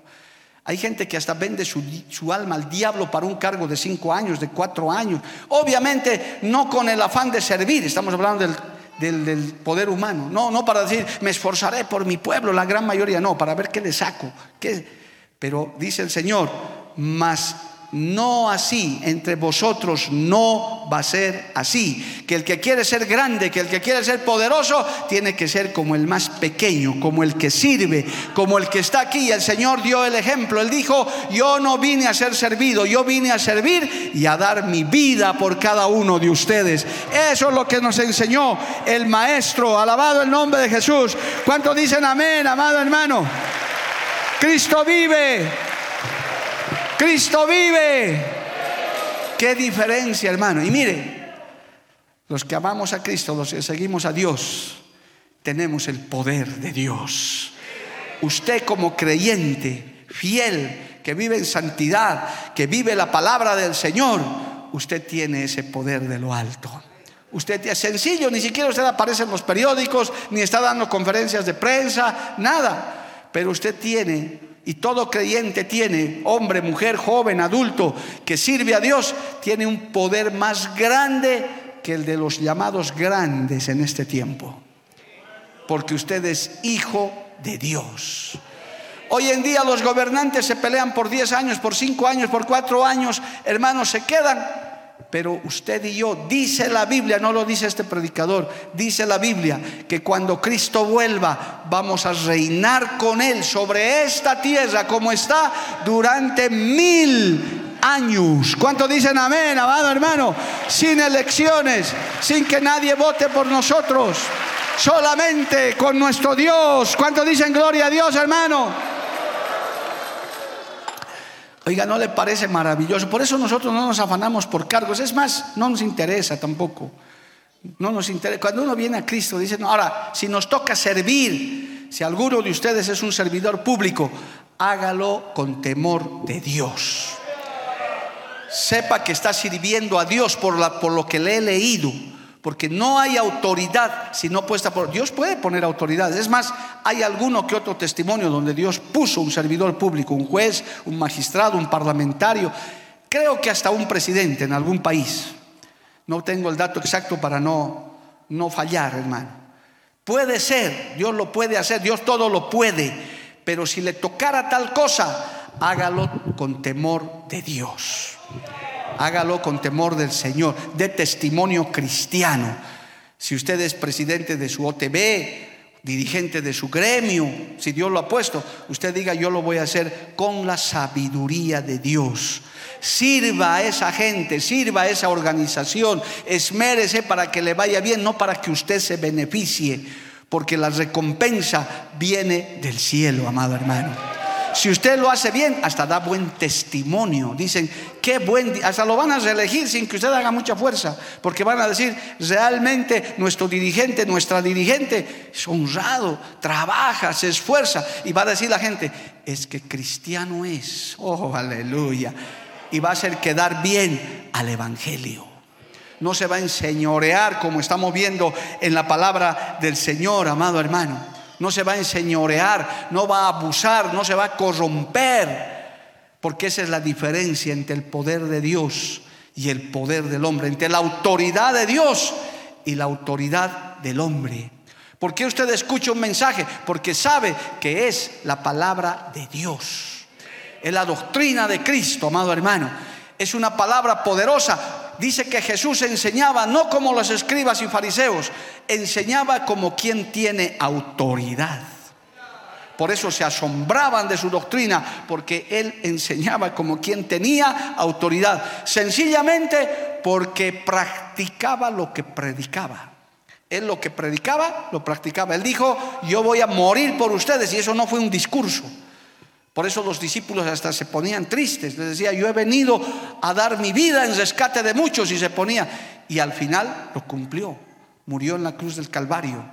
[SPEAKER 1] Hay gente que hasta vende su, su, alma al diablo para un cargo de cinco años, de cuatro años. Obviamente no con el afán de servir, estamos hablando del del, poder humano. No, no para decir, me esforzaré por mi pueblo, la gran mayoría, no, para ver qué le saco. Qué. Pero dice el Señor, más no así, entre vosotros no va a ser así. Que el que quiere ser grande, que el que quiere ser poderoso, tiene que ser como el más pequeño, como el que sirve, como el que está aquí. El Señor dio el ejemplo. Él dijo, yo no vine a ser servido, yo vine a servir y a dar mi vida por cada uno de ustedes. Eso es lo que nos enseñó el Maestro. Alabado el nombre de Jesús. ¿Cuántos dicen amén, amado hermano? Cristo vive. Cristo vive. Qué diferencia, hermano. Y mire, los que amamos a Cristo, los que seguimos a Dios, tenemos el poder de Dios. Usted como creyente, fiel, que vive en santidad, que vive la palabra del Señor, usted tiene ese poder de lo alto. Usted es sencillo, ni siquiera usted aparece en los periódicos, ni está dando conferencias de prensa, nada. Pero usted tiene y todo creyente tiene, hombre, mujer, joven, adulto, que sirve a Dios, tiene un poder más grande que el de los llamados grandes en este tiempo. Porque usted es hijo de Dios. Hoy en día los gobernantes se pelean por 10 años, por 5 años, por 4 años. Hermanos, se quedan pero usted y yo, dice la Biblia, no lo dice este predicador, dice la Biblia que cuando Cristo vuelva vamos a reinar con Él sobre esta tierra como está durante mil años. ¿Cuánto dicen amén, amado hermano? Sin elecciones, sin que nadie vote por nosotros, solamente con nuestro Dios. ¿Cuánto dicen gloria a Dios, hermano? Oiga, ¿no le parece maravilloso? Por eso nosotros no nos afanamos por cargos. Es más, no nos interesa tampoco. No nos interesa. Cuando uno viene a Cristo, dice, no, ahora, si nos toca servir, si alguno de ustedes es un servidor público, hágalo con temor de Dios. Sepa que está sirviendo a Dios por, lo que le he leído porque no hay autoridad si no puesta por Dios puede poner autoridad. Es más, hay alguno que otro testimonio donde Dios puso un servidor público, un juez, un magistrado, un parlamentario, creo que hasta un presidente en algún país. No tengo el dato exacto para no no fallar, hermano. Puede ser, Dios lo puede hacer, Dios todo lo puede, pero si le tocara tal cosa, hágalo con temor de Dios hágalo con temor del Señor, de testimonio cristiano. Si usted es presidente de su OTB, dirigente de su gremio, si Dios lo ha puesto, usted diga, yo lo voy a hacer con la sabiduría de Dios. Sirva a esa gente, sirva a esa organización, esmérese para que le vaya bien, no para que usted se beneficie, porque la recompensa viene del cielo, amado hermano. Si usted lo hace bien, hasta da buen testimonio. Dicen, qué buen, hasta lo van a reelegir sin que usted haga mucha fuerza, porque van a decir, realmente nuestro dirigente, nuestra dirigente es honrado, trabaja, se esfuerza. Y va a decir la gente, es que cristiano es. Oh, aleluya. Y va a hacer quedar bien al Evangelio no se va a enseñorear como estamos viendo en la palabra del Señor, amado hermano no se va a enseñorear, no va a abusar, no se va a corromper, porque esa es la diferencia entre el poder de Dios y el poder del hombre, entre la autoridad de Dios y la autoridad del hombre. ¿Por qué usted escucha un mensaje? Porque sabe que es la palabra de Dios. Es la doctrina de Cristo, amado hermano. Es una palabra poderosa dice que Jesús enseñaba no como los escribas y fariseos, enseñaba como quien tiene autoridad. Por eso se asombraban de su doctrina, porque él enseñaba como quien tenía autoridad. Sencillamente porque practicaba lo que predicaba. Él lo que predicaba, lo practicaba. Él dijo, yo voy a morir por ustedes. Y eso no fue un discurso. Por eso los discípulos hasta se ponían tristes. Les decía, yo he venido a dar mi vida en rescate de muchos y se ponía. Y al final lo cumplió. Murió en la cruz del Calvario,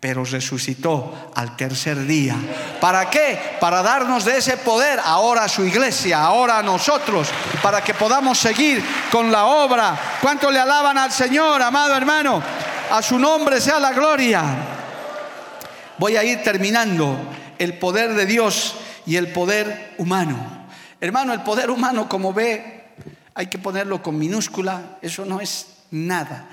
[SPEAKER 1] pero resucitó al tercer día. ¿Para qué? Para darnos de ese poder ahora a su iglesia, ahora a nosotros, para que podamos seguir con la obra. ¿Cuánto le alaban al Señor, amado hermano? A su nombre sea la gloria. Voy a ir terminando. El poder de Dios y el poder humano. Hermano, el poder humano, como ve, hay que ponerlo con minúscula, eso no es nada.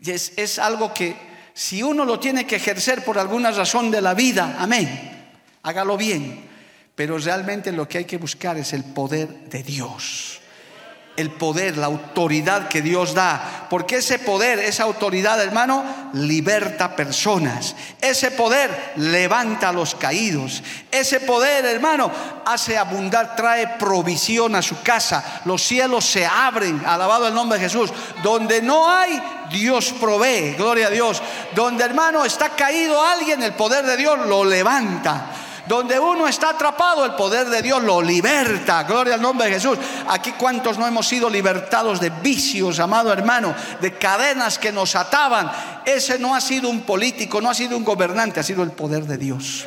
[SPEAKER 1] Es, es algo que si uno lo tiene que ejercer por alguna razón de la vida, amén, hágalo bien. Pero realmente lo que hay que buscar es el poder de Dios el poder, la autoridad que Dios da. Porque ese poder, esa autoridad, hermano, liberta personas. Ese poder levanta a los caídos. Ese poder, hermano, hace abundar, trae provisión a su casa. Los cielos se abren, alabado el nombre de Jesús. Donde no hay, Dios provee, gloria a Dios. Donde, hermano, está caído alguien, el poder de Dios lo levanta. Donde uno está atrapado, el poder de Dios lo liberta. Gloria al nombre de Jesús. Aquí cuántos no hemos sido libertados de vicios, amado hermano, de cadenas que nos ataban. Ese no ha sido un político, no ha sido un gobernante, ha sido el poder de Dios.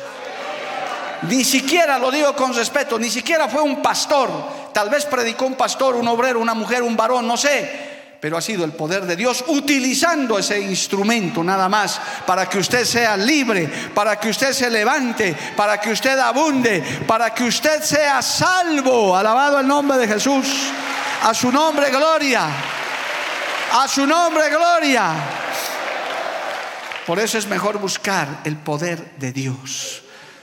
[SPEAKER 1] Ni siquiera, lo digo con respeto, ni siquiera fue un pastor. Tal vez predicó un pastor, un obrero, una mujer, un varón, no sé pero ha sido el poder de Dios utilizando ese instrumento nada más para que usted sea libre, para que usted se levante, para que usted abunde, para que usted sea salvo. Alabado el nombre de Jesús. A su nombre gloria. A su nombre gloria. Por eso es mejor buscar el poder de Dios.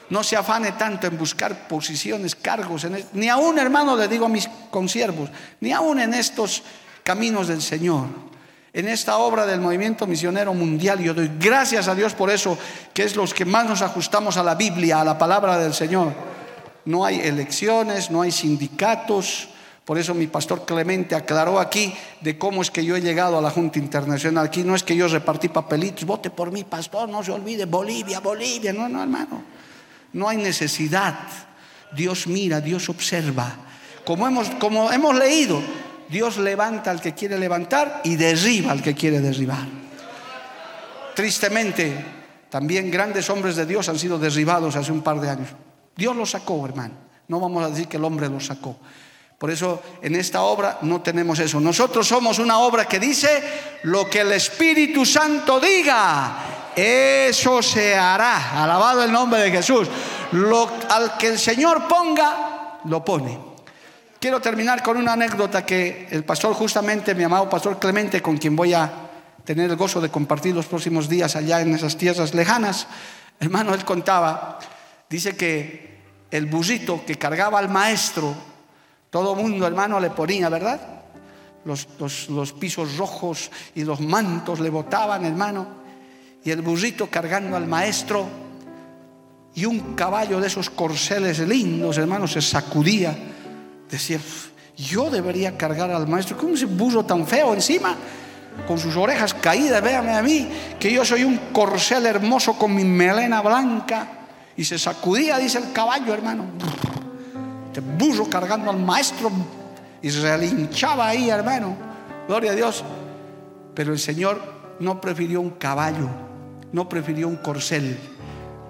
[SPEAKER 1] No se afane tanto en buscar posiciones, cargos, ni aún hermano le digo a mis consiervos, ni aún en estos caminos del Señor. En esta obra del movimiento misionero mundial, yo doy gracias a Dios por eso, que es los que más nos ajustamos a la Biblia, a la palabra del Señor. No hay elecciones, no hay sindicatos. Por eso mi pastor Clemente aclaró aquí de cómo es que yo he llegado a la Junta Internacional. Aquí no es que yo repartí papelitos, vote por mi pastor, no se olvide, Bolivia, Bolivia. No, no, hermano. No hay necesidad. Dios mira, Dios observa como hemos, como hemos leído, Dios levanta al que quiere levantar y derriba al que quiere derribar. Tristemente, también grandes hombres de Dios han sido derribados hace un par de años. Dios los sacó, hermano. No vamos a decir que el hombre los sacó. Por eso en esta obra no tenemos eso. Nosotros somos una obra que dice lo que el Espíritu Santo diga, eso se hará. Alabado el nombre de Jesús. Lo, al que el Señor ponga, lo pone. Quiero terminar con una anécdota que el pastor, justamente mi amado pastor Clemente, con quien voy a tener el gozo de compartir los próximos días allá en esas tierras lejanas, hermano, él contaba, dice que el busito que cargaba al maestro, todo mundo, hermano, le ponía, ¿verdad? Los, los, pisos rojos y los mantos le botaban, hermano, y el busito cargando al maestro, y un caballo de esos corceles lindos, hermano, se sacudía Decía, yo debería cargar al maestro con ese burro tan feo encima, con sus orejas caídas, véame a mí, que yo soy un corcel hermoso con mi melena blanca. Y se sacudía, dice el caballo, hermano. Este burro cargando al maestro y se relinchaba ahí, hermano. Gloria a Dios. Pero el Señor no prefirió un caballo, no prefirió un corcel,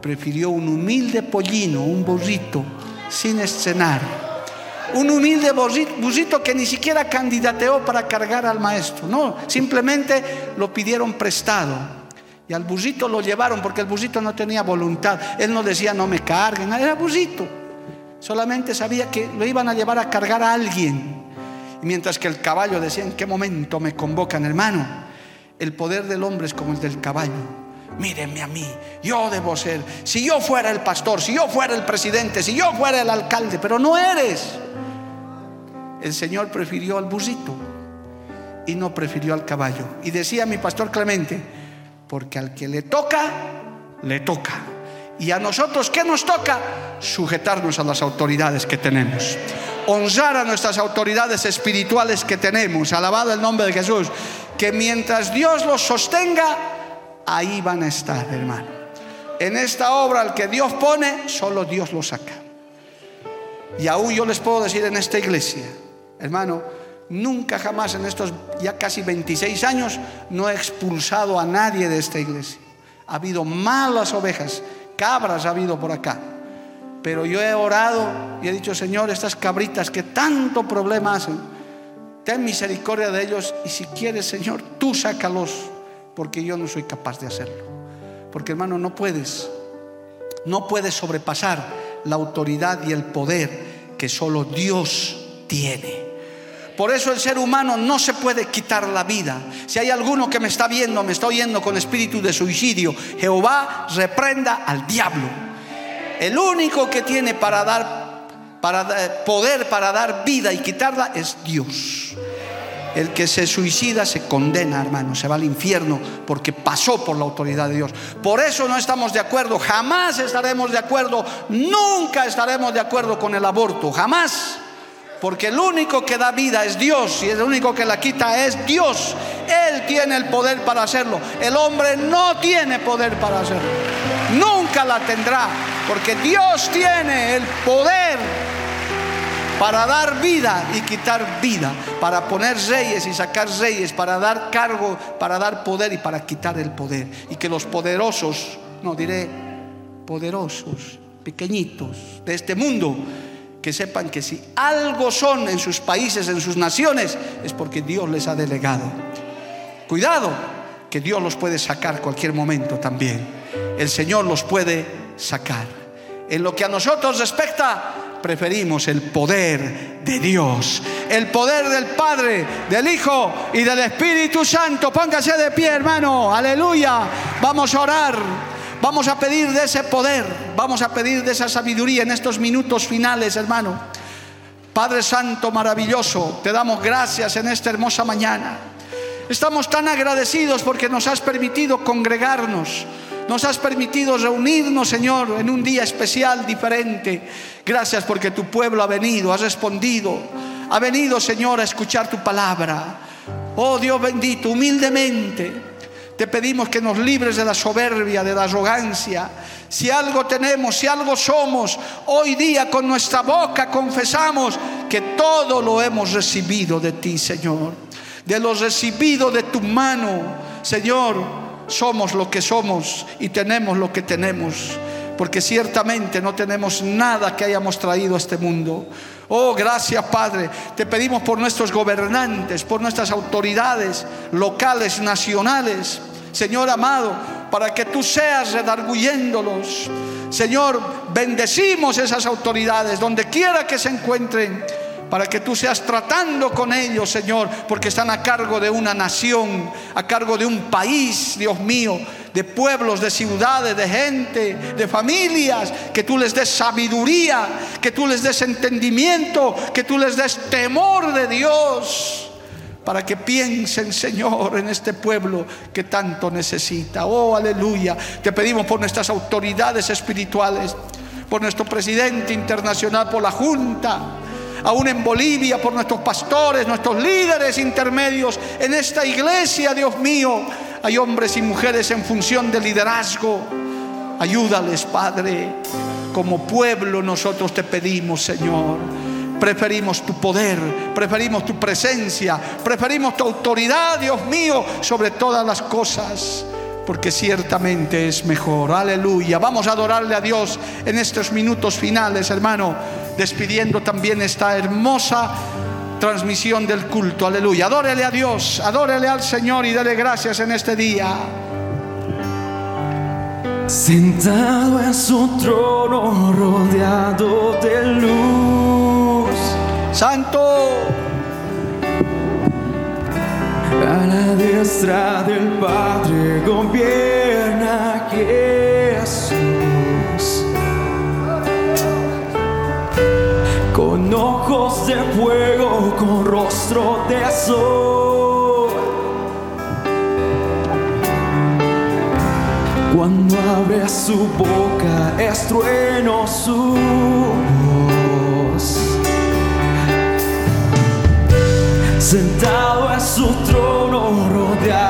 [SPEAKER 1] prefirió un humilde pollino, un burrito, sin escenar un humilde busito que ni siquiera candidateó para cargar al maestro, no, simplemente lo pidieron prestado. Y al busito lo llevaron porque el busito no tenía voluntad. Él no decía no me carguen, era busito. Solamente sabía que lo iban a llevar a cargar a alguien. Y mientras que el caballo decía, ¿en qué momento me convocan, hermano? El poder del hombre es como el del caballo. Mírenme a mí, yo debo ser, si yo fuera el pastor, si yo fuera el presidente, si yo fuera el alcalde, pero no eres el Señor prefirió al busito y no prefirió al caballo. Y decía mi pastor Clemente, porque al que le toca, le toca. Y a nosotros, ¿qué nos toca? Sujetarnos a las autoridades que tenemos. Honrar a nuestras autoridades espirituales que tenemos. Alabado el nombre de Jesús. Que mientras Dios los sostenga, ahí van a estar, hermano. En esta obra, al que Dios pone, solo Dios lo saca. Y aún yo les puedo decir en esta iglesia, Hermano, nunca jamás en estos ya casi 26 años no he expulsado a nadie de esta iglesia. Ha habido malas ovejas, cabras ha habido por acá. Pero yo he orado y he dicho, Señor, estas cabritas que tanto problema hacen, ten misericordia de ellos y si quieres, Señor, tú sácalos, porque yo no soy capaz de hacerlo. Porque hermano, no puedes, no puedes sobrepasar la autoridad y el poder que solo Dios tiene. Por eso el ser humano no se puede quitar la vida. Si hay alguno que me está viendo, me está oyendo con espíritu de suicidio, Jehová reprenda al diablo. El único que tiene para dar para poder para dar vida y quitarla es Dios. El que se suicida se condena, hermano, se va al infierno porque pasó por la autoridad de Dios. Por eso no estamos de acuerdo, jamás estaremos de acuerdo, nunca estaremos de acuerdo con el aborto, jamás. Porque el único que da vida es Dios y el único que la quita es Dios. Él tiene el poder para hacerlo. El hombre no tiene poder para hacerlo. Nunca la tendrá. Porque Dios tiene el poder para dar vida y quitar vida, para poner reyes y sacar reyes, para dar cargo, para dar poder y para quitar el poder. Y que los poderosos, no diré poderosos, pequeñitos de este mundo, que sepan que si algo son en sus países, en sus naciones, es porque Dios les ha delegado. Cuidado, que Dios los puede sacar cualquier momento también. El Señor los puede sacar. En lo que a nosotros respecta, preferimos el poder de Dios, el poder del Padre, del Hijo y del Espíritu Santo. Póngase de pie, hermano. Aleluya. Vamos a orar. Vamos a pedir de ese poder, vamos a pedir de esa sabiduría en estos minutos finales, hermano. Padre Santo, maravilloso, te damos gracias en esta hermosa mañana. Estamos tan agradecidos porque nos has permitido congregarnos, nos has permitido reunirnos, Señor, en un día especial, diferente. Gracias porque tu pueblo ha venido, ha respondido, ha venido, Señor, a escuchar tu palabra. Oh Dios bendito, humildemente te pedimos que nos libres de la soberbia, de la arrogancia. Si algo tenemos, si algo somos, hoy día con nuestra boca confesamos que todo lo hemos recibido de ti, Señor. De lo recibido de tu mano, Señor, somos lo que somos y tenemos lo que tenemos. Porque ciertamente no tenemos nada que hayamos traído a este mundo. Oh, gracias Padre. Te pedimos por nuestros gobernantes, por nuestras autoridades locales, nacionales. Señor amado, para que tú seas redarguyéndolos. Señor, bendecimos esas autoridades donde quiera que se encuentren para que tú seas tratando con ellos, Señor, porque están a cargo de una nación, a cargo de un país, Dios mío, de pueblos, de ciudades, de gente, de familias, que tú les des sabiduría, que tú les des entendimiento, que tú les des temor de Dios para que piensen, Señor, en este pueblo que tanto necesita. Oh, aleluya. Te pedimos por nuestras autoridades espirituales, por nuestro presidente internacional, por la Junta, aún en Bolivia, por nuestros pastores, nuestros líderes intermedios en esta iglesia, Dios mío. Hay hombres y mujeres en función de liderazgo. Ayúdales, Padre. Como pueblo nosotros te pedimos, Señor Preferimos tu poder, preferimos tu presencia, preferimos tu autoridad, Dios mío, sobre todas las cosas, porque ciertamente es mejor. Aleluya. Vamos a adorarle a Dios en estos minutos finales, hermano, despidiendo también esta hermosa transmisión del culto. Aleluya. Adórele a Dios, adórele al Señor y dele gracias en este día.
[SPEAKER 2] Sentado en su trono rodeado de luz
[SPEAKER 1] Santo.
[SPEAKER 2] A la diestra del Padre gobierna Jesús. Con fuego, con rostro de sol. Cuando abre su boca, es trueno su sentado en su trono rodeado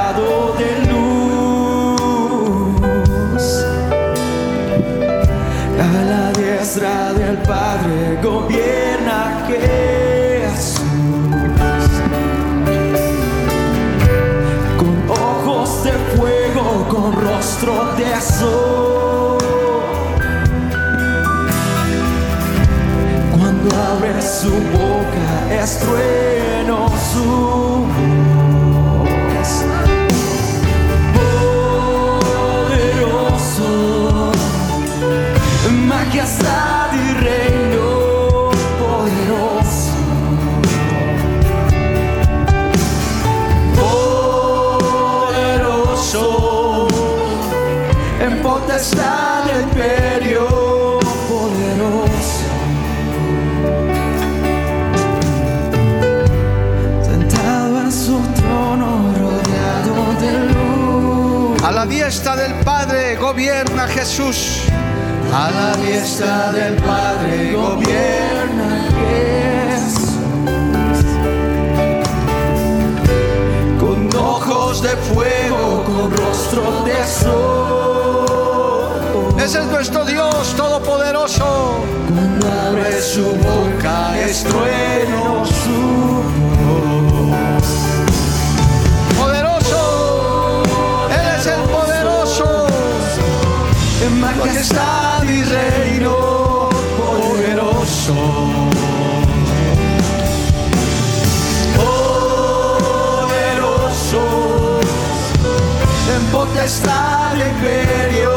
[SPEAKER 2] potestad y imperio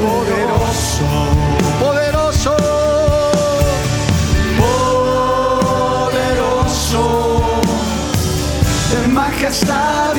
[SPEAKER 2] poderoso.
[SPEAKER 1] Poderoso.
[SPEAKER 2] Poderoso en majestad y